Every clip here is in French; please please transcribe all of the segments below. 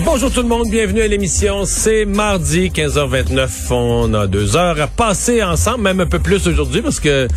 Bonjour tout le monde, bienvenue à l'émission. C'est mardi 15h29. On a deux heures à passer ensemble, même un peu plus aujourd'hui parce que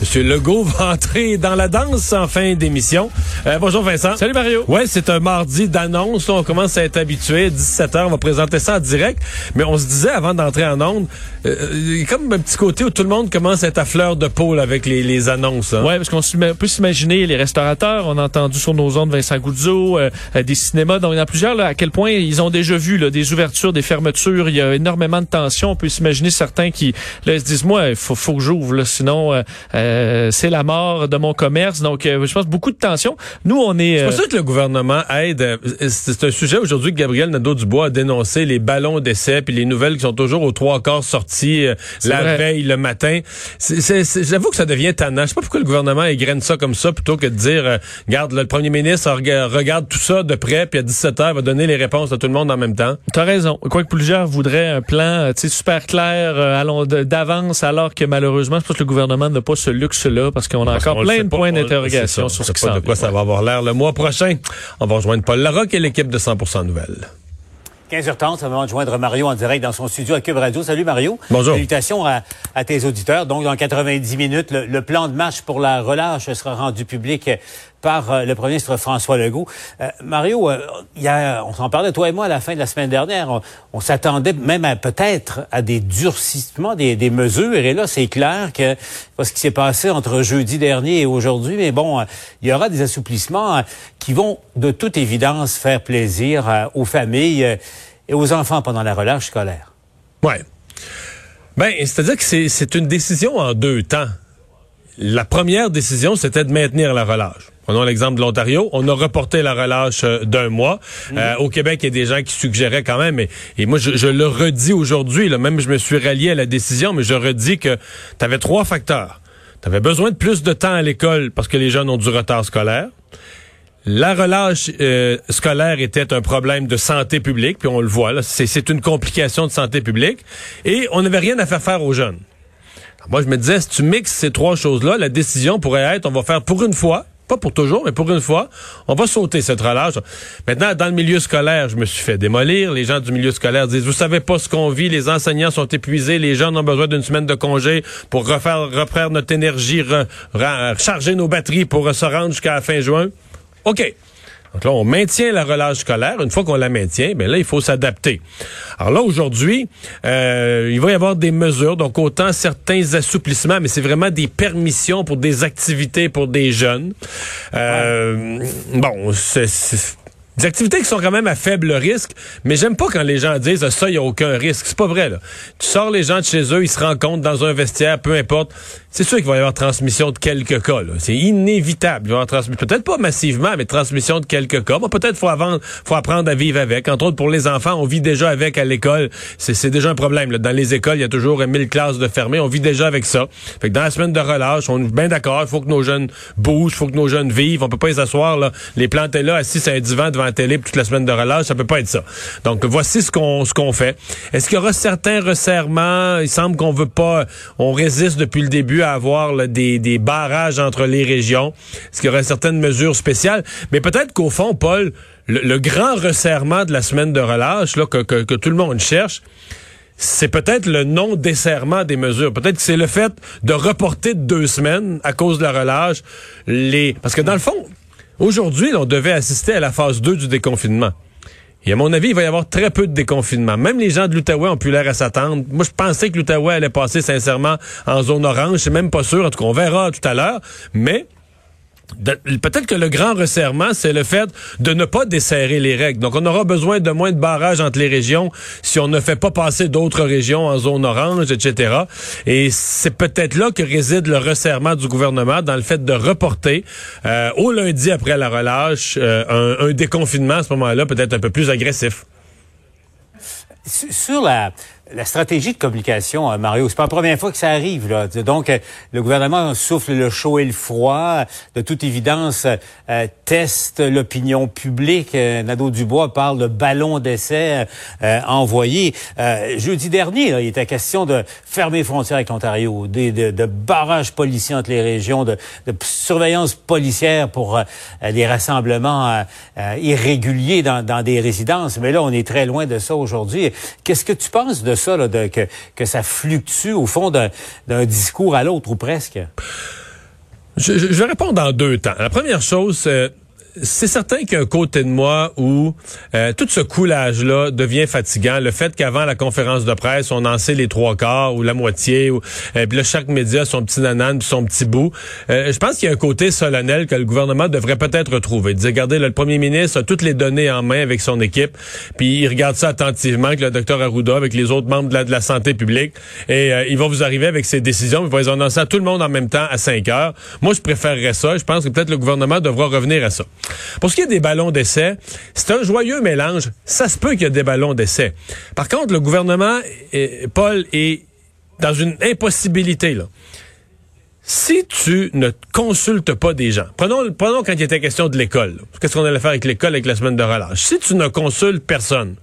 M. Legault va entrer dans la danse en fin d'émission. Euh, bonjour Vincent. Salut Mario. Ouais, c'est un mardi d'annonce. On commence à être habitué. 17h, on va présenter ça en direct. Mais on se disait avant d'entrer en onde, euh, il y a comme un petit côté où tout le monde commence à être à fleur de peau là, avec les, les annonces. Hein. Ouais, parce qu'on peut s'imaginer les restaurateurs. On a entendu sur nos ondes Vincent Goudzo, euh, des cinémas. Donc il y en a plusieurs là, à quel point ils ont déjà vu là, des ouvertures, des fermetures. Il y a énormément de tensions. On peut s'imaginer certains qui là, se disent, moi, il faut, faut que j'ouvre, sinon euh, euh, c'est la mort de mon commerce. Donc, euh, je pense beaucoup de tensions. Nous, on est... C'est pour ça que le gouvernement aide. C'est un sujet aujourd'hui que Gabriel Nadeau-Dubois a dénoncé, les ballons d'essai, puis les nouvelles qui sont toujours aux trois quarts sorties la veille, le matin. J'avoue que ça devient tannant. Je sais pas pourquoi le gouvernement égrène ça comme ça, plutôt que de dire, regarde, le premier ministre regarde tout ça de près, puis à 17 h va donner les réponses à tout le monde en même temps. T'as raison. Quoique plusieurs voudraient un plan euh, super clair euh, d'avance, alors que malheureusement, je pense que le gouvernement n'a pas ce luxe-là parce qu'on a encore plein de points d'interrogation sur ce qui de quoi ça va avoir l'air le mois prochain. On va rejoindre Paul Larocque et l'équipe de 100% Nouvelles. 15h30, ça va joindre Mario en direct dans son studio à Cube Radio. Salut Mario. Bonjour. Salutations à, tes auditeurs. Donc, dans 90 minutes, le, plan de marche pour la relâche sera rendu public par euh, le premier ministre François Legault. Euh, Mario, euh, on s'en parlait, toi et moi, à la fin de la semaine dernière. On, s'attendait même à peut-être à des durcissements des, des, mesures. Et là, c'est clair que ce qui s'est passé entre jeudi dernier et aujourd'hui. Mais bon, il y aura des assouplissements qui vont, de toute évidence, faire plaisir aux familles et aux enfants pendant la relâche scolaire. Ouais. Ben, c'est-à-dire que c'est une décision en deux temps. La première décision, c'était de maintenir la relâche. Prenons l'exemple de l'Ontario. On a reporté la relâche euh, d'un mois. Mhm. Euh, au Québec, il y a des gens qui suggéraient quand même, et, et moi, je, le redis aujourd'hui, même je me suis rallié à la décision, mais je redis que tu avais trois facteurs. Tu avais besoin de plus de temps à l'école parce que les jeunes ont du retard scolaire. La relâche euh, scolaire était un problème de santé publique, puis on le voit, là, c'est une complication de santé publique, et on n'avait rien à faire faire aux jeunes. moi, je me disais, si tu mixes ces trois choses-là, la décision pourrait être, on va faire pour une fois, pas pour toujours, mais pour une fois, on va sauter cette relâche. Maintenant, dans le milieu scolaire, je me suis fait démolir. Les gens du milieu scolaire disent, vous savez pas ce qu'on vit, les enseignants sont épuisés, les jeunes ont besoin d'une semaine de congé pour refaire, reprendre notre énergie, recharger nos batteries pour se rendre jusqu'à la fin juin. OK. Donc là, on maintient la relâche scolaire. Une fois qu'on la maintient, ben là, il faut s'adapter. Alors là, aujourd'hui, euh, il va y avoir des mesures, donc autant certains assouplissements, mais c'est vraiment des permissions pour des activités pour des jeunes. Euh, Bon, c'est des activités qui sont quand même à faible risque, mais j'aime pas quand les gens disent ça, il n'y a aucun risque. C'est pas vrai, là. Tu sors les gens de chez eux, ils se rencontrent dans un vestiaire, peu importe. C'est sûr qu'il va y avoir transmission de quelques cas, C'est inévitable. Il va avoir transmission, peut-être pas massivement, mais transmission de quelques cas. peut-être faut faut apprendre à vivre avec. Entre autres, pour les enfants, on vit déjà avec à l'école. C'est déjà un problème, Dans les écoles, il y a toujours 1000 classes de fermées. On vit déjà avec ça. Fait que dans la semaine de relâche, on est bien d'accord. Il faut que nos jeunes bougent, il faut que nos jeunes vivent. On peut pas les asseoir, là, les planter là, assis sur un divan devant la télé toute la semaine de relâche, ça peut pas être ça. Donc voici ce qu'on ce qu'on fait. Est-ce qu'il y aura certains resserrements? Il semble qu'on veut pas, on résiste depuis le début à avoir des, des barrages entre les régions. Est-ce qu'il y aura certaines mesures spéciales? Mais peut-être qu'au fond, Paul, le, grand resserrement de la semaine de relâche là que, que, que tout le monde cherche c'est peut-être le non-desserrement des mesures. Peut-être que c'est le fait de reporter de deux semaines à cause de la relâche. Les... Parce que dans le fond, Aujourd'hui, on devait assister à la phase 2 du déconfinement. Et à mon avis, il va y avoir très peu de déconfinement. Même les gens de l'Outaouais ont pu l'air à s'attendre. Moi, je pensais que l'Outaouais allait passer sincèrement en zone orange. Je suis même pas sûr. En tout cas, on verra tout à l'heure. Mais Peut-être que le grand resserrement, c'est le fait de ne pas desserrer les règles. Donc, on aura besoin de moins de barrages entre les régions si on ne fait pas passer d'autres régions en zone orange, etc. Et c'est peut-être là que réside le resserrement du gouvernement dans le fait de reporter euh, au lundi après la relâche euh, un, un déconfinement à ce moment-là peut-être un peu plus agressif. Sur la, la stratégie de communication, euh, Mario, c'est pas la première fois que ça arrive. Là. Donc, euh, le gouvernement souffle le chaud et le froid. De toute évidence, euh, teste l'opinion publique. Nadeau Dubois parle de ballon d'essai envoyé. jeudi dernier, il était question de fermer les frontières avec l'Ontario, de, barrages policiers entre les régions, de, de surveillance policière pour des rassemblements irréguliers dans, dans des résidences. Mais là, on est très loin de ça aujourd'hui. Qu'est-ce que tu penses de ça, que, ça fluctue au fond d'un discours à l'autre ou presque? Je, je, répondre en deux temps. La première chose, c'est certain qu'il y a un côté de moi où euh, tout ce coulage-là devient fatigant. Le fait qu'avant la conférence de presse, on en sait les trois quarts ou la moitié, ou, euh, puis là, chaque média a son petit nanan son petit bout. Euh, je pense qu'il y a un côté solennel que le gouvernement devrait peut-être retrouver. Dire, regardez, le premier ministre a toutes les données en main avec son équipe, puis il regarde ça attentivement avec le docteur Arruda, avec les autres membres de la, santé publique, et il va vous arriver avec ses décisions, il va les annoncer à tout le monde en même temps à 5 heures. Moi, je préférerais ça. Je pense que peut-être le gouvernement devra revenir à ça. Pour ce qui est des ballons d'essai, c'est un joyeux mélange. Ça se peut qu'il y ait des ballons d'essai. Par contre, le gouvernement, Paul, est dans une impossibilité. Si tu ne consultes pas des gens, prenons, prenons quand il était question de l'école. Qu'est-ce qu'on allait faire avec l'école avec la semaine de relâche? Si tu ne consultes personne,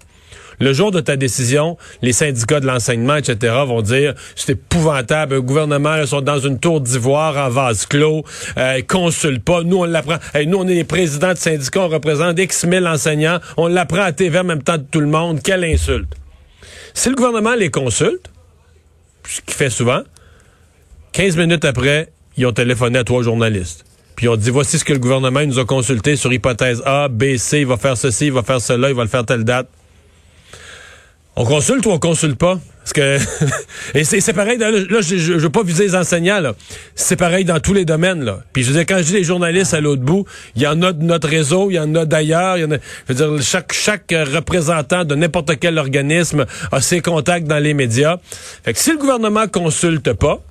le jour de ta décision, les syndicats de l'enseignement, etc., vont dire c'est épouvantable. Le gouvernement, ils sont dans une tour d'ivoire en vase clos. Euh, ils consultent pas. Nous, on l'apprend. nous, on est les présidents de syndicats, on représente X mille enseignants. On l'apprend à TV en même temps de tout le monde. Quelle insulte. Si le gouvernement les consulte, ce qu'il fait souvent, 15 minutes après, ils ont téléphoné à trois journalistes. Puis ils ont dit, voici ce que le gouvernement nous a consulté sur hypothèse A, B, C, il va faire ceci, il va faire cela, il va le faire telle date. On consulte ou on consulte pas? Parce que et c'est pareil, là, je, je, veux pas viser les enseignants, là. C'est pareil dans tous les domaines, là. Puis je veux dire, quand je dis les journalistes à l'autre bout, il y en a de notre réseau, il y en a d'ailleurs, il y en a. Je veux dire, chaque, chaque représentant de n'importe quel organisme a ses contacts dans les médias. Fait que si le gouvernement consulte pas,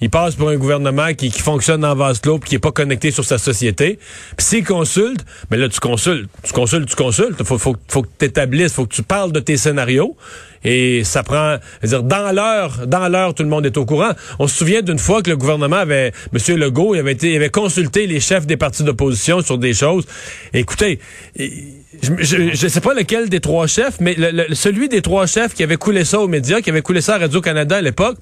il passe pour un gouvernement qui, qui fonctionne en vase clos qui est pas connecté sur sa société. Puis s'il consulte, mais là tu consultes, tu consultes, tu consultes. Faut, faut, faut que tu établisses, faut que tu parles de tes scénarios. Et ça prend, dire, dans l'heure, dans l'heure, tout le monde est au courant. On se souvient d'une fois que le gouvernement avait, M. Legault, il avait été, il avait consulté les chefs des partis d'opposition sur des choses. Écoutez, je ne sais pas lequel des trois chefs, mais celui des trois chefs qui avait coulé ça aux médias, qui avait coulé ça à Radio-Canada à l'époque,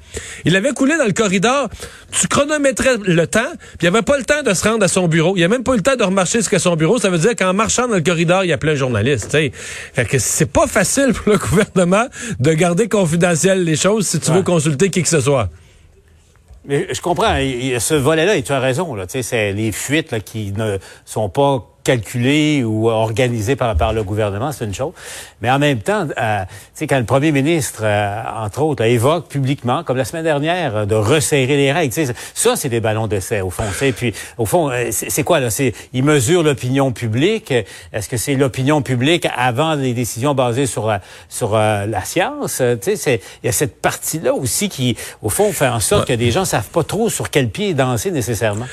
il avait coulé dans le corridor. Tu chronométrais le temps, puis il avait pas le temps de se rendre à son bureau. Il a même pas eu le temps de remarcher jusqu'à son bureau. Ça veut dire qu'en marchant dans le corridor, il y a plein de journalistes. T'sais. Fait que c'est pas facile pour le gouvernement de garder confidentiel les choses si tu veux consulter qui que ce soit. Mais je comprends. ce volet-là, et tu as raison. Là, c'est les fuites là, qui ne sont pas calculé ou organisé par, par le gouvernement, c'est une chose. Mais en même temps, euh, quand le premier ministre, euh, entre autres, évoque publiquement, comme la semaine dernière, euh, de resserrer les règles, ça, c'est des ballons d'essai, au fond. Et puis, au fond, euh, c'est quoi, là? C'est, il mesure l'opinion publique. Est-ce que c'est l'opinion publique avant les décisions basées sur, sur la science? Il y a cette partie-là aussi qui, au fond, fait en sorte que des gens savent pas trop sur quel pied danser nécessairement.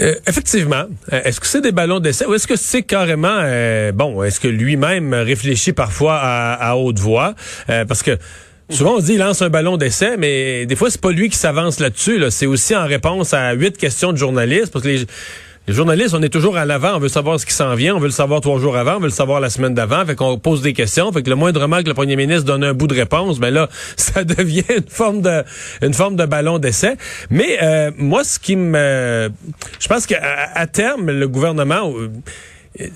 Euh, effectivement. Euh, est-ce que c'est des ballons d'essai ou est-ce que c'est carrément euh, bon Est-ce que lui-même réfléchit parfois à, haute voix? Parce que Souvent, on dit il lance un ballon d'essai, mais des fois, c'est pas lui qui s'avance là-dessus. C'est aussi en réponse à huit questions de journalistes, parce que les, les journalistes, on est toujours à l'avant, on veut savoir ce qui s'en vient, on veut le savoir trois jours avant, on veut le savoir la semaine d'avant, fait qu'on pose des questions, fait que le moindrement que le premier ministre donne un bout de réponse, ben là, ça devient une forme de une forme de ballon d'essai. Mais euh, moi, ce qui me, je pense qu'à à terme, le gouvernement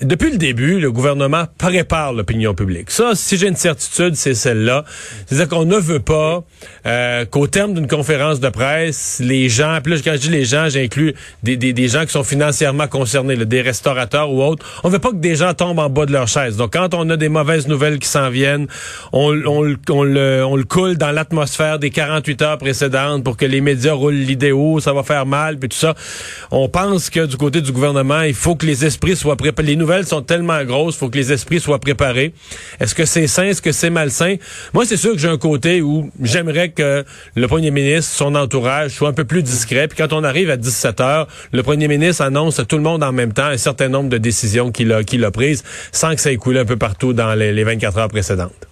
depuis le début, le gouvernement prépare l'opinion publique. Ça, si j'ai une certitude, c'est celle-là. C'est-à-dire qu'on ne veut pas euh, qu'au terme d'une conférence de presse, les gens, puis là, quand je dis les gens, j'inclus des, des, des, gens qui sont financièrement concernés, là, des restaurateurs ou autres. On veut pas que des gens tombent en bas de leur chaise. Donc, quand on a des mauvaises nouvelles qui s'en viennent, on, on, on, le, on le coule dans l'atmosphère des 48 heures précédentes pour que les médias roulent l'idée haut, ça va faire mal, puis tout ça. On pense que du côté du gouvernement, il faut que les esprits soient préparés les nouvelles sont tellement grosses, faut que les esprits soient préparés. Est-ce que c'est sain, est-ce que c'est malsain? Moi, c'est sûr que j'ai un côté où j'aimerais que le premier ministre, son entourage, soit un peu plus discret. Puis quand on arrive à 17 heures, le premier ministre annonce à tout le monde en même temps un certain nombre de décisions qu'il a, qu'il a prises sans que ça ait coulé un peu partout dans les, les 24 heures précédentes.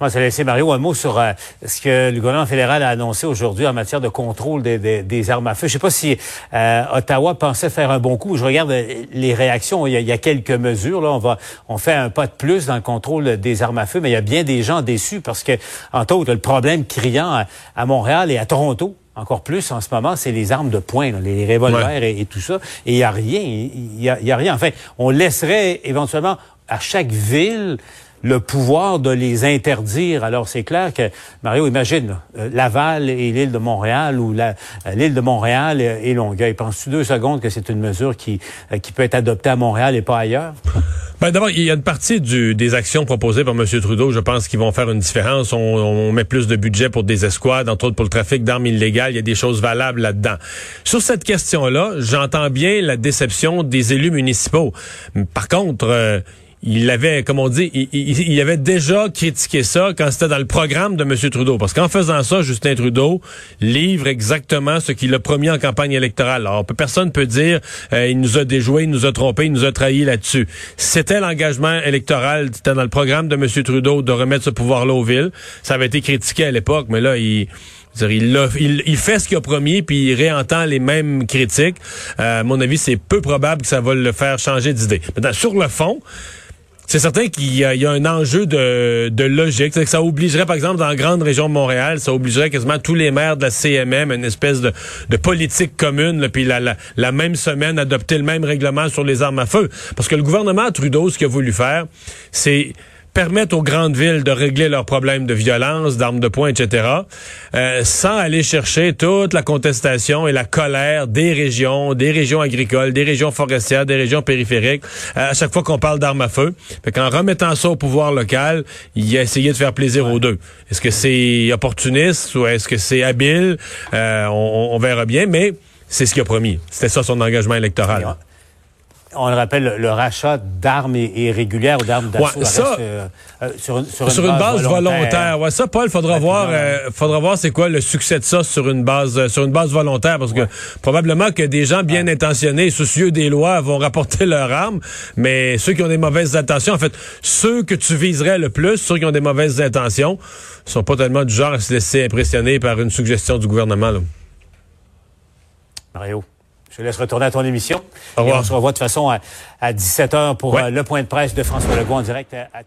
Moi, c'est laisser Mario un mot sur euh, ce que le gouvernement fédéral a annoncé aujourd'hui en matière de contrôle des, des, des armes à feu. Je sais pas si euh, Ottawa pensait faire un bon coup. Je regarde euh, les réactions. Il y, a, il y, a, quelques mesures. Là, on va, on fait un pas de plus dans le contrôle des armes à feu, mais il y a bien des gens déçus parce que, entre autres, le problème criant à, à Montréal et à Toronto, encore plus en ce moment, c'est les armes de poing, là, les revolvers ouais. et, et, tout ça. Et il n'y a rien. Il y a, il y a rien. Enfin, on laisserait éventuellement à chaque ville le pouvoir de les interdire. Alors c'est clair que, Mario, imagine, euh, Laval et l'île de Montréal ou euh, l'île de Montréal et, Longueuil. Penses-tu deux secondes que c'est une mesure qui, euh, qui peut être adoptée à Montréal et pas ailleurs? Ben d'abord, il y a une partie des actions proposées par M. Trudeau, je pense, qui vont faire une différence. On, met plus de budget pour des escouades, entre autres pour le trafic d'armes illégales. Il y a des choses valables là-dedans. Sur cette question-là, j'entends bien la déception des élus municipaux. Par contre, il avait, comme on dit, il, il, avait déjà critiqué ça quand c'était dans le programme de M. Trudeau. Parce qu'en faisant ça, Justin Trudeau livre exactement ce qu'il a promis en campagne électorale. Alors, personne peut dire euh, il nous a déjoué, il nous a trompé, il nous a trahi là-dessus. C'était l'engagement électoral, c'était dans le programme de M. Trudeau de remettre ce pouvoir-là aux villes. Ça avait été critiqué à l'époque, mais là, il... Il, il, il, fait ce qu'il a promis, puis il réentend les mêmes critiques. Euh, à mon avis, c'est peu probable que ça va le faire changer d'idée. Maintenant, sur le fond, c'est certain qu'il y, y, a un enjeu de, de logique. Que ça obligerait, par exemple, dans la grande région de Montréal, ça obligerait quasiment tous les maires de la CMM une espèce de, politique commune, puis la, la, la, même semaine adopter le même règlement sur les armes à feu. Parce que le gouvernement Trudeau, ce qu'il a voulu faire, c'est permettre aux grandes villes de régler leurs problèmes de violence, d'armes de poing, etc., euh, sans aller chercher toute la contestation et la colère des régions, des régions agricoles, des régions forestières, des régions périphériques, euh, à chaque fois qu'on parle d'armes à feu. Fait qu'en remettant ça au pouvoir local, il a essayé de faire plaisir aux deux. Est-ce que c'est opportuniste ou est-ce que c'est habile? Euh, on, on, verra bien, mais c'est ce qu'il a promis. C'était ça son engagement électoral on le rappelle, le, rachat d'armes irrégulières ou d'armes d'assaut ouais, ça, euh, sur, une, sur, sur une, une base, base volontaire. volontaire. Ouais, ça, Paul, faudra voir, euh, faudra voir c'est quoi le succès de ça sur une base, euh, sur une base volontaire, parce ouais. que probablement que des gens bien intentionnés et soucieux des lois vont rapporter leurs armes, mais ceux qui ont des mauvaises intentions, en fait, ceux que tu viserais le plus, ceux qui ont des mauvaises intentions, sont pas tellement du genre à se laisser impressionner par une suggestion du gouvernement. Là. Mario. Je te laisse retourner à ton émission. Au revoir. Et on se revoit de toute façon à, à 17h pour ouais. euh, le point de presse de François Legault en direct à